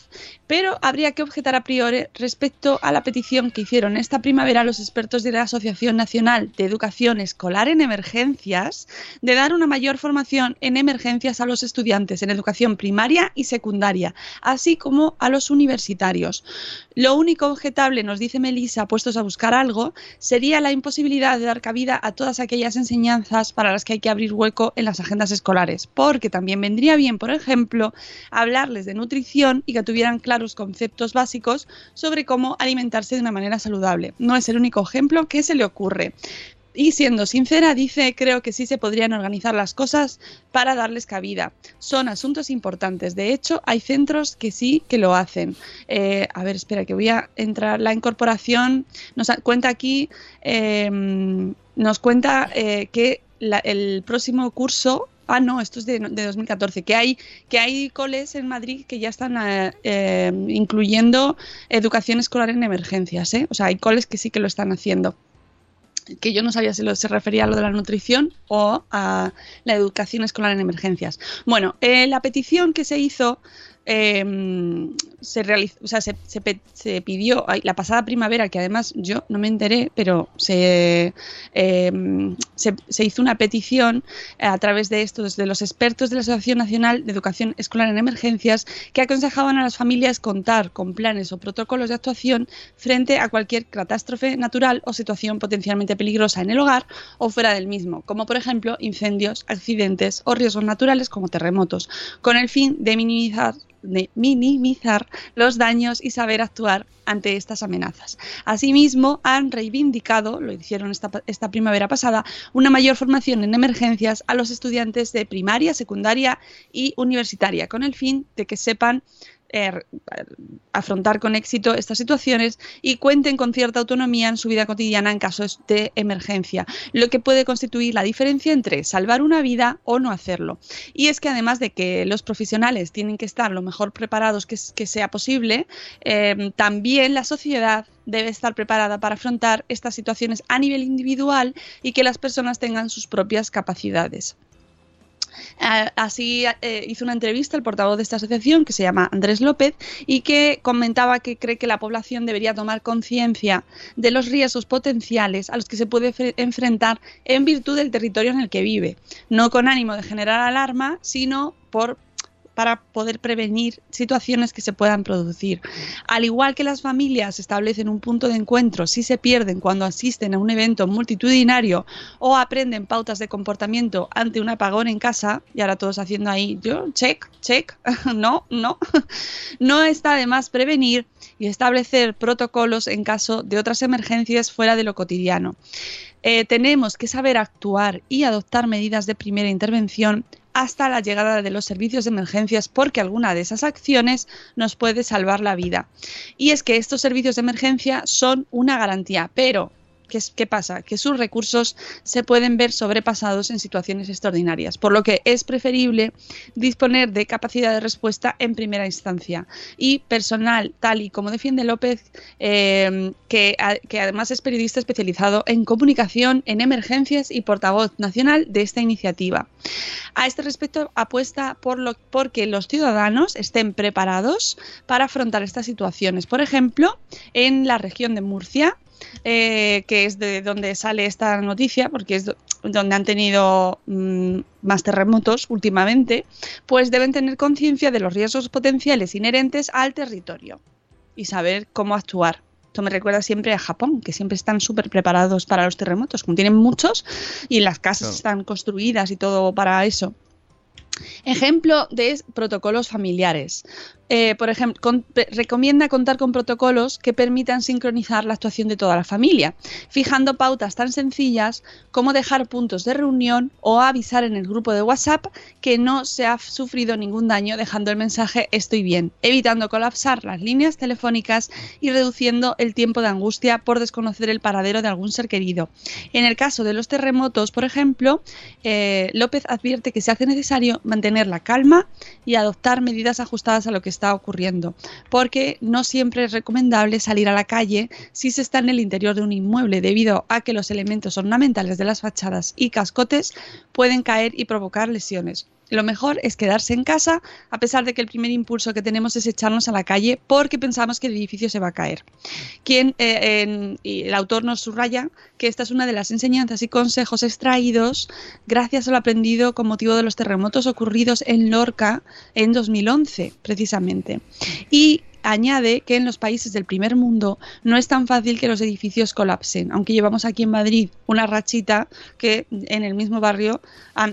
Pero habría que objetar a priori respecto a la petición que hicieron esta primavera los expertos de la Asociación Nacional de Educación Escolar en Emergencias de dar una mayor formación en emergencias a los estudiantes en educación primaria y secundaria, así como a los universitarios. Lo único objetable, nos dice Melissa, puestos a buscar algo, sería la imposibilidad de dar cabida a todas aquellas enseñanzas para las que hay que abrir hueco en las agendas escolares, porque también vendría bien, por ejemplo, hablarles de nutrición y que tuvieran claros conceptos básicos sobre cómo alimentarse de una manera saludable. No es el único ejemplo que se le ocurre. Y siendo sincera, dice, creo que sí se podrían organizar las cosas para darles cabida. Son asuntos importantes. De hecho, hay centros que sí que lo hacen. Eh, a ver, espera, que voy a entrar. La incorporación nos cuenta aquí, eh, nos cuenta eh, que la, el próximo curso Ah, no, esto es de, de, 2014, que hay, que hay coles en Madrid que ya están eh, eh, incluyendo educación escolar en emergencias, ¿eh? O sea, hay coles que sí que lo están haciendo que yo no sabía si lo, se refería a lo de la nutrición o a la educación escolar en emergencias. Bueno, eh, la petición que se hizo eh, se realizó, o sea, se, pidió la pasada primavera, que además yo no me enteré, pero se, eh, se, hizo una petición a través de estos, de los expertos de la Asociación Nacional de Educación Escolar en Emergencias, que aconsejaban a las familias contar con planes o protocolos de actuación frente a cualquier catástrofe natural o situación potencialmente peligrosa en el hogar o fuera del mismo, como por ejemplo incendios, accidentes o riesgos naturales como terremotos, con el fin de minimizar minimizar los daños y saber actuar ante estas amenazas. Asimismo, han reivindicado, lo hicieron esta, esta, primavera pasada, una mayor formación en emergencias a los estudiantes de primaria, secundaria y universitaria, con el fin de que sepan eh, afrontar con éxito estas situaciones y cuenten con cierta autonomía en su vida cotidiana en casos de emergencia, lo que puede constituir la diferencia entre salvar una vida o no hacerlo. Y es que además de que los profesionales tienen que estar lo mejor preparados que, que sea posible, eh, también la sociedad debe estar preparada para afrontar estas situaciones a nivel individual y que las personas tengan sus propias capacidades. Ah, Así eh, hizo una entrevista el portavoz de esta asociación, que se llama Andrés López, y que comentaba que cree que la población debería tomar conciencia de los riesgos potenciales a los que se puede fre- enfrentar en virtud del territorio en el que vive, no con ánimo de generar alarma, sino por para poder prevenir situaciones que se puedan producir. Al igual que las familias establecen un punto de encuentro si se pierden cuando asisten a un evento multitudinario o aprenden pautas de comportamiento ante un apagón en casa, y ahora todos haciendo ahí, yo, check, check, no, no, no está de más prevenir y establecer protocolos en caso de otras emergencias fuera de lo cotidiano. Eh, tenemos que saber actuar y adoptar medidas de primera intervención hasta la llegada de los servicios de emergencias porque alguna de esas acciones nos puede salvar la vida. Y es que estos servicios de emergencia son una garantía, pero ¿qué, qué pasa? Que sus recursos se pueden ver sobrepasados en situaciones extraordinarias, por lo que es preferible disponer de capacidad de respuesta en primera instancia y personal, tal y como defiende López, eh, que, que además es periodista especializado en comunicación, en emergencias y portavoz nacional de esta iniciativa. A este respecto, apuesta por lo porque los ciudadanos estén preparados para afrontar estas situaciones. Por ejemplo, en la región de Murcia, eh, que es de donde sale esta noticia, porque es do- donde han tenido mm, más terremotos últimamente, pues deben tener conciencia de los riesgos potenciales inherentes al territorio y saber cómo actuar. Esto me recuerda siempre a Japón, que siempre están súper preparados para los terremotos, como tienen muchos y las casas Claro. están construidas y todo para eso. Ejemplo de protocolos familiares. Eh, por ejemplo, recomienda contar con protocolos que permitan sincronizar la actuación de toda la familia, fijando pautas tan sencillas como dejar puntos de reunión o avisar en el grupo de WhatsApp que no se ha sufrido ningún daño dejando el mensaje estoy bien, evitando colapsar las líneas telefónicas y reduciendo el tiempo de angustia por desconocer el paradero de algún ser querido. En el caso de los terremotos, por ejemplo, eh, López advierte que se hace necesario mantener la calma y adoptar medidas ajustadas a lo que está ocurriendo, porque no siempre es recomendable salir a la calle si se está en el interior de un inmueble, debido a que los elementos ornamentales de las fachadas y cascotes pueden caer y provocar lesiones. Lo mejor es quedarse en casa, a pesar de que el primer impulso que tenemos es echarnos a la calle porque pensamos que el edificio se va a caer. Quien, eh, y el autor nos subraya que esta es una de las enseñanzas y consejos extraídos gracias a lo aprendido con motivo de los terremotos ocurridos en Lorca en 2011, precisamente. Y añade que en los países del primer mundo no es tan fácil que los edificios colapsen, aunque llevamos aquí en Madrid una rachita que en el mismo barrio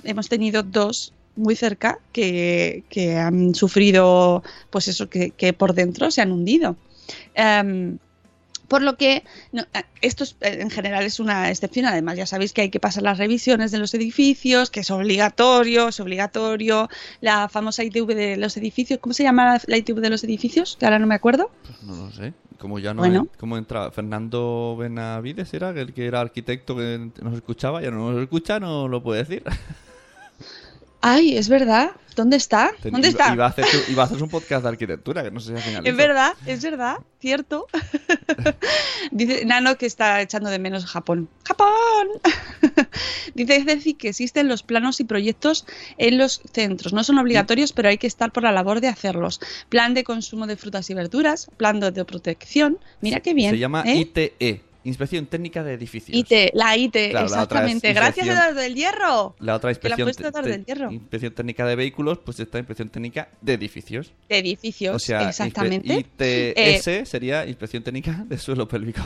hemos tenido dos muy cerca que, que han sufrido pues eso que, que por dentro se han hundido Em, por lo que no, eh, esto es, eh, en general es una excepción. Además, ya sabéis que hay que pasar las revisiones de los edificios, que es obligatorio, es obligatorio. La famosa ITV de los edificios, ¿cómo se llama la, la ITV de los edificios? Que ahora no me acuerdo. Pues no lo sé. Como ya no Bueno. hay- ¿Cómo entra? Fernando Benavides era el que era arquitecto que nos escuchaba, ya no nos escucha, no lo puede decir. Ay, es verdad. ¿Dónde está? ¿Dónde iba- está? Iba a, hacer, iba a hacer un podcast de arquitectura, que no sé si al final Es verdad, es verdad, cierto. Dice Nano que está echando de menos Japón. ¡Japón! Dice decir que existen los planos y proyectos en los centros. No son obligatorios, pero hay que estar por la labor de hacerlos. Plan de consumo de frutas y verduras, plan de protección. Mira qué bien. Se llama ¿eh? ITE, Inspección Técnica de Edificios. IT, la IT, Claro, la exactamente. Gracias, inspección- Eduardo del Hierro. La otra Que la has inspección, del Hierro. inspección técnica de vehículos, pues está inspección técnica de edificios. De edificios, O sea, exactamente. inspe- Eh, ITS sería inspección técnica de suelo pélvico.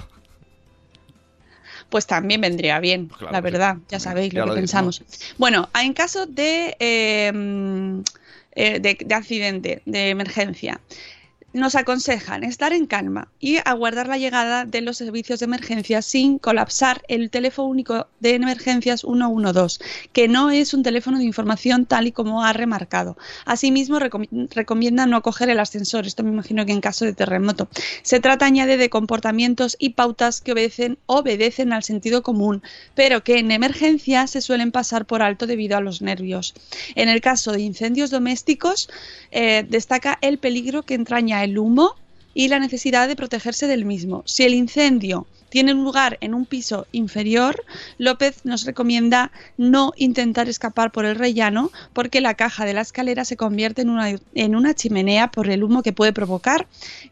pues también vendría bien, Pues claro la que sí. verdad, ya sabéis ya lo que lo pensamos. Bueno, en caso de, eh, eh, de, de accidente, de emergencia, nos aconsejan estar en calma y aguardar la llegada de los servicios de emergencia sin colapsar el teléfono único de emergencias 112, que no es un teléfono de información tal y como ha remarcado. Asimismo, recom- recomienda no coger el ascensor, esto me imagino que en caso de terremoto. Se trata, añade, de comportamientos y pautas que obedecen, obedecen al sentido común, pero que en emergencia se suelen pasar por alto debido a los nervios. En el caso de incendios domésticos, eh, destaca el peligro que entraña el humo y la necesidad de protegerse del mismo. Si el incendio tienen lugar en un piso inferior, López nos recomienda no intentar escapar por el rellano porque la caja de la escalera se convierte en una chimenea por el humo que puede provocar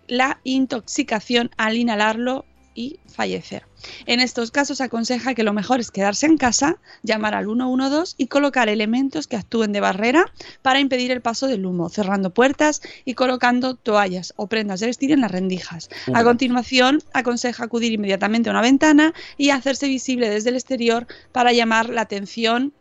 la intoxicación al inhalarlo y fallecer. En estos casos aconseja que lo mejor es quedarse en casa, llamar al 112 y colocar elementos que actúen de barrera para impedir el paso del humo, cerrando puertas y colocando toallas o prendas de vestir en las rendijas. A continuación, aconseja acudir inmediatamente a una ventana y hacerse visible desde el exterior para llamar la atención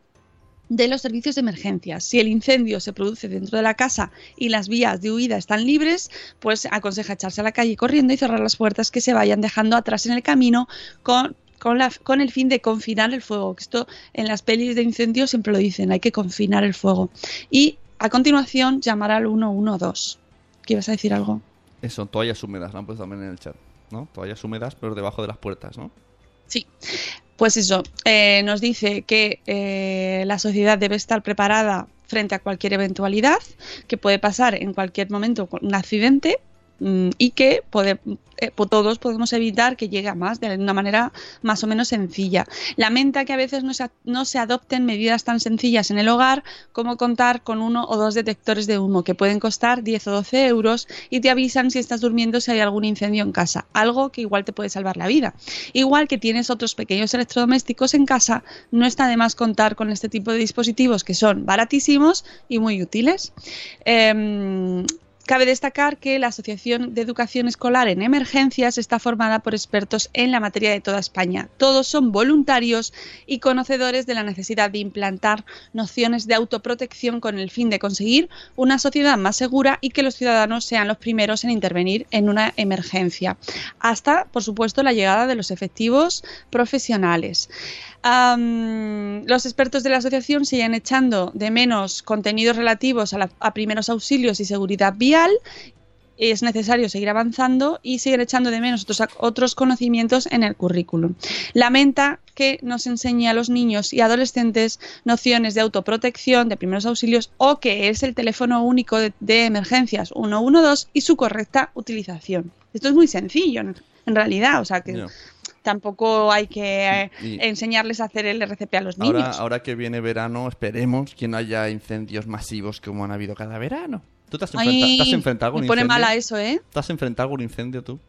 de los servicios de emergencias. Si el incendio se produce dentro de la casa y las vías de huida están libres, pues aconseja echarse a la calle corriendo y cerrar las puertas que se vayan dejando atrás en el camino con con, la, con, el fin de confinar el fuego. Esto en las pelis de incendio siempre lo dicen, hay que confinar el fuego. Y a continuación llamar al 112. ¿Qué ibas a decir algo? Eso, toallas húmedas, lo han puesto también en el chat. ¿no? Toallas húmedas, pero debajo de las puertas, ¿no? Sí. Pues eso, eh, nos dice que eh, la sociedad debe estar preparada frente a cualquier eventualidad, que puede pasar en cualquier momento un accidente y que eh, todos podemos evitar que llegue a más de una manera más o menos sencilla. Lamenta que a veces no se, no se adopten medidas tan sencillas en el hogar como contar con uno o dos detectores de humo que pueden costar 10 o 12 euros y te avisan si estás durmiendo si hay algún incendio en casa, algo que igual te puede salvar la vida. Igual que tienes otros pequeños electrodomésticos en casa, no está de más contar con este tipo de dispositivos que son baratísimos y muy útiles. Em, Cabe destacar que la Asociación de Educación Escolar en Emergencias está formada por expertos en la materia de toda España. Todos son voluntarios y conocedores de la necesidad de implantar nociones de autoprotección con el fin de conseguir una sociedad más segura y que los ciudadanos sean los primeros en intervenir en una emergencia. Hasta, por supuesto, la llegada de los efectivos profesionales los expertos de la asociación siguen echando de menos contenidos relativos a, primeros auxilios y seguridad vial es necesario seguir avanzando y siguen echando de menos otros, otros, conocimientos en el currículum. Lamenta que nos enseñe a los niños y adolescentes nociones de autoprotección, de primeros auxilios o que es el teléfono único de, emergencias 112 y su correcta utilización. Esto es muy sencillo en, realidad, o sea que tampoco hay que enseñarles a hacer el RCP a los niños. Ahora, que viene verano, esperemos que no haya incendios masivos como han habido cada verano. ¿Tú te has, enfrentado, a algún me pone mala eso, ¿eh? ¿Te has enfrentado a algún incendio tú?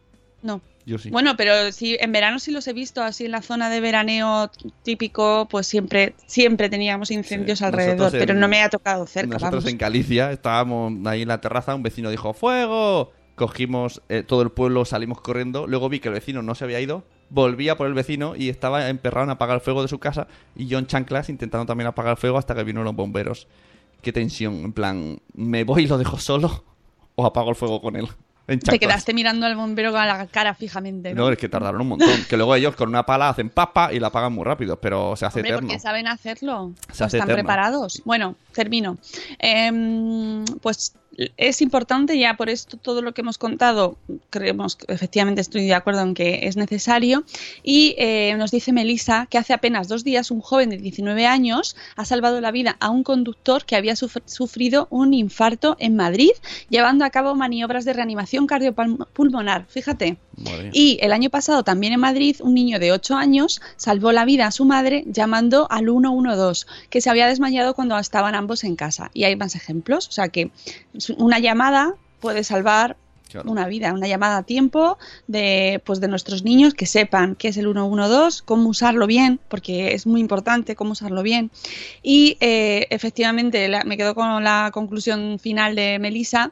No. Yo sí. Bueno, pero si en verano sí los he visto así en la zona de veraneo típico, pues siempre siempre teníamos incendios alrededor, pero no me ha tocado cerca. Nosotros en Galicia estábamos ahí en la terraza, un vecino dijo ¡Fuego! Cogimos eh, todo el pueblo, salimos corriendo, luego vi que el vecino no se había ido, volvía por el vecino y estaba emperrado en apagar el fuego de su casa y yo en chanclas intentando también apagar el fuego hasta que vinieron los bomberos. Qué tensión, en plan, ¿me voy y lo dejo solo o apago el fuego con él? Te quedaste mirando al bombero con la cara fijamente. ¿no? es que tardaron un montón. que luego ellos con una pala hacen papa y la apagan muy rápido, pero se hace eterno. Porque saben hacerlo. están preparados. Bueno, termino. Em, pues es importante ya por esto todo lo que hemos contado creemos que efectivamente estoy de acuerdo en que es necesario y eh, nos dice Melissa que hace apenas dos días un joven de 19 años ha salvado la vida a un conductor que había sufrido un infarto en Madrid llevando a cabo maniobras de reanimación cardiopulmonar fíjate. Y el año pasado también en Madrid un niño de 8 años salvó la vida a su madre llamando al 112 que se había desmayado cuando estaban ambos en casa. Y hay más ejemplos o sea que una llamada puede salvar una vida, una llamada a tiempo de, pues de nuestros niños que sepan qué es el 112, cómo usarlo bien, porque es muy importante cómo usarlo bien. Y eh, efectivamente me quedo con la conclusión final de Melissa,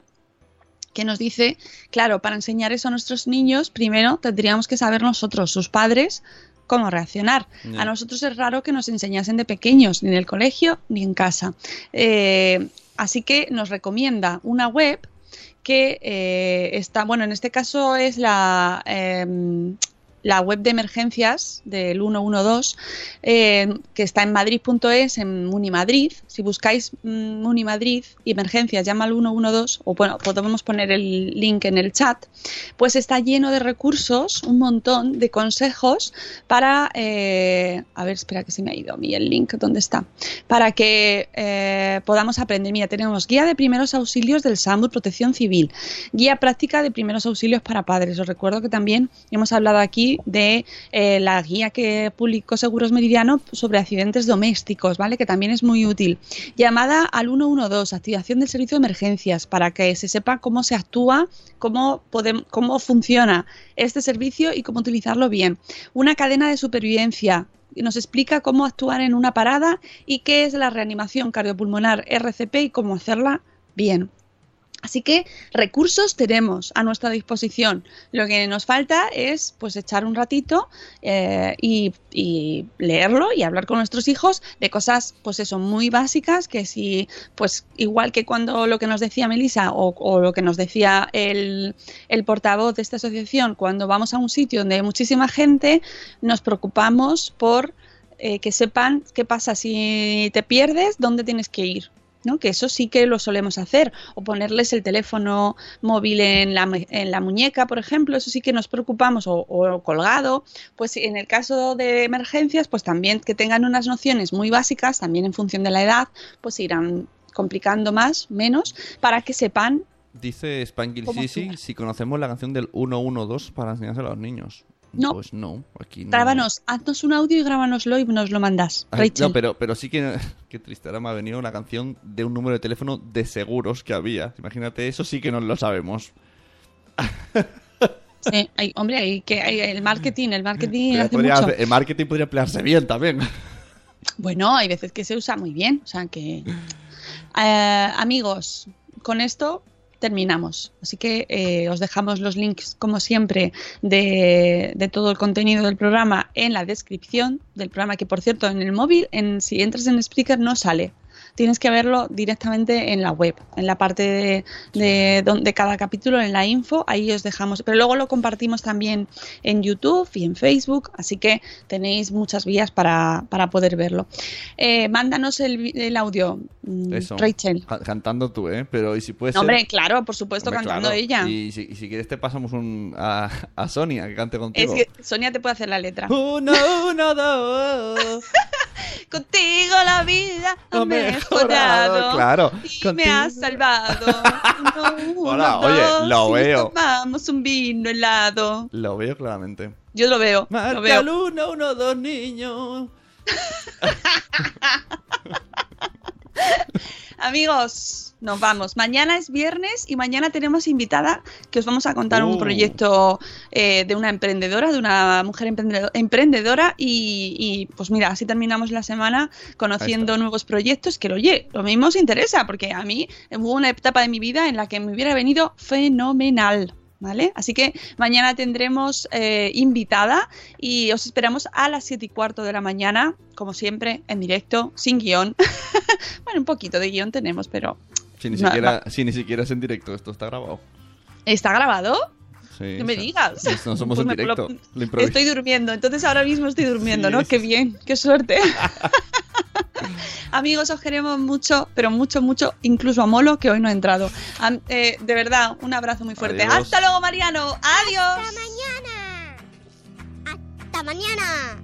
que nos dice, claro, para enseñar eso a nuestros niños, primero tendríamos que saber nosotros, sus padres, cómo reaccionar. A nosotros es raro que nos enseñasen de pequeños, ni en el colegio ni en casa. Eh, Así que nos recomienda una web que eh, está, bueno, en este caso es la, em, la web de emergencias del 112, eh, que está en madrid.es, en Munimadrid. Si buscáis mm, Munimadrid y emergencias, llama al 112, o bueno, podemos poner el link en el chat, pues está lleno de recursos, un montón de consejos para, eh, a ver, espera que se me ha ido a mí el link, ¿dónde está? Para que eh, podamos aprender. Mira, tenemos guía de primeros auxilios del SAMUR Protección Civil, guía práctica de primeros auxilios para padres. Os recuerdo que también hemos hablado aquí de eh, la guía que publicó Seguros Meridiano sobre accidentes domésticos, ¿vale? Que también es muy útil. Llamada al 112, activación del servicio de emergencias, para que se sepa cómo se actúa, cómo, podemos, cómo funciona este servicio y cómo utilizarlo bien. Una cadena de supervivencia, nos explica cómo actuar en una parada y qué es la reanimación cardiopulmonar RCP y cómo hacerla bien. Así que recursos tenemos a nuestra disposición. Lo que nos falta es pues echar un ratito eh, y, y, leerlo y hablar con nuestros hijos de cosas pues eso muy básicas que si pues igual que cuando lo que nos decía Melissa o, o lo que nos decía el, el, portavoz de esta asociación cuando vamos a un sitio donde hay muchísima gente nos preocupamos por eh, que sepan qué pasa si te pierdes, dónde tienes que ir. ¿No? que eso sí que lo solemos hacer, o ponerles el teléfono móvil en la, en la muñeca, por ejemplo, eso sí que nos preocupamos, o, o, colgado, pues en el caso de emergencias, pues también que tengan unas nociones muy básicas, también en función de la edad, pues irán complicando más, menos, para que sepan. Dice Spanky Sisi si conocemos la canción del 112 para enseñárselo a los niños. No. Pues no, aquí no. Grábanos, haznos un audio y grábanoslo y nos lo mandas. Ay, Rachel. No, pero, pero sí que. Qué triste, ahora me ha venido una canción de un número de teléfono de seguros que había. Imagínate, eso sí que no lo sabemos. Sí, hay, hombre, hay que, hay el marketing, el marketing hace podría, mucho. El marketing podría emplearse bien también. Bueno, hay veces que se usa muy bien, o sea que. Eh, amigos, con esto terminamos. Así que eh, os dejamos los links, como siempre, de, de, todo el contenido del programa en la descripción del programa, que por cierto, en el móvil, en, si entras en Spreaker, no sale. Tienes que verlo directamente en la web, en la parte de, de, de, cada capítulo, en la info, ahí os dejamos. Pero luego lo compartimos también en YouTube y en Facebook, así que tenéis muchas vías para, para poder verlo. Eh, mándanos el, el audio, Eso. Rachel. Cantando tú, ¿eh? Pero y si puedes. No, hombre, claro, por supuesto, hombre, cantando claro. ella. Y si, y si, quieres, te pasamos un, a, a, Sonia que cante contigo. Es que Sonia te puede hacer la letra. Uno, uno, dos. Contigo la vida ha mejorado. Claro. Y Contigo. me has salvado. Uno, uno, Hola, dos, oye, lo veo. Tomamos un vino helado. Lo veo claramente. Yo lo veo. Marca lo veo. el uno, uno, dos niños. Amigos, nos vamos. Mañana es viernes y mañana tenemos invitada que os vamos a contar Uh. un proyecto eh, de una emprendedora, de una mujer emprendedora, emprendedora y, y, pues mira, así terminamos la semana conociendo nuevos proyectos que, oye, lo mismo os interesa porque a mí hubo una etapa de mi vida en la que me hubiera venido fenomenal. ¿Vale? Así que mañana tendremos eh, invitada y os esperamos a las 7 y cuarto de la mañana, como siempre, en directo, sin guion. bueno, un poquito de guion tenemos, pero. Si ni, No, siquiera, si ni siquiera es en directo, esto está grabado. ¿Está grabado? Sí, No me digas. No somos Pues en directo. lo- Estoy durmiendo, entonces ahora mismo estoy durmiendo, Sí, ¿no? sí, Qué bien, qué suerte. Amigos, os queremos mucho, pero mucho, mucho, incluso a Molo, que hoy no ha entrado. Am- eh, de verdad, un abrazo muy fuerte. Adiós. Hasta luego, Mariano. Adiós. ¡Hasta mañana! ¡Hasta mañana!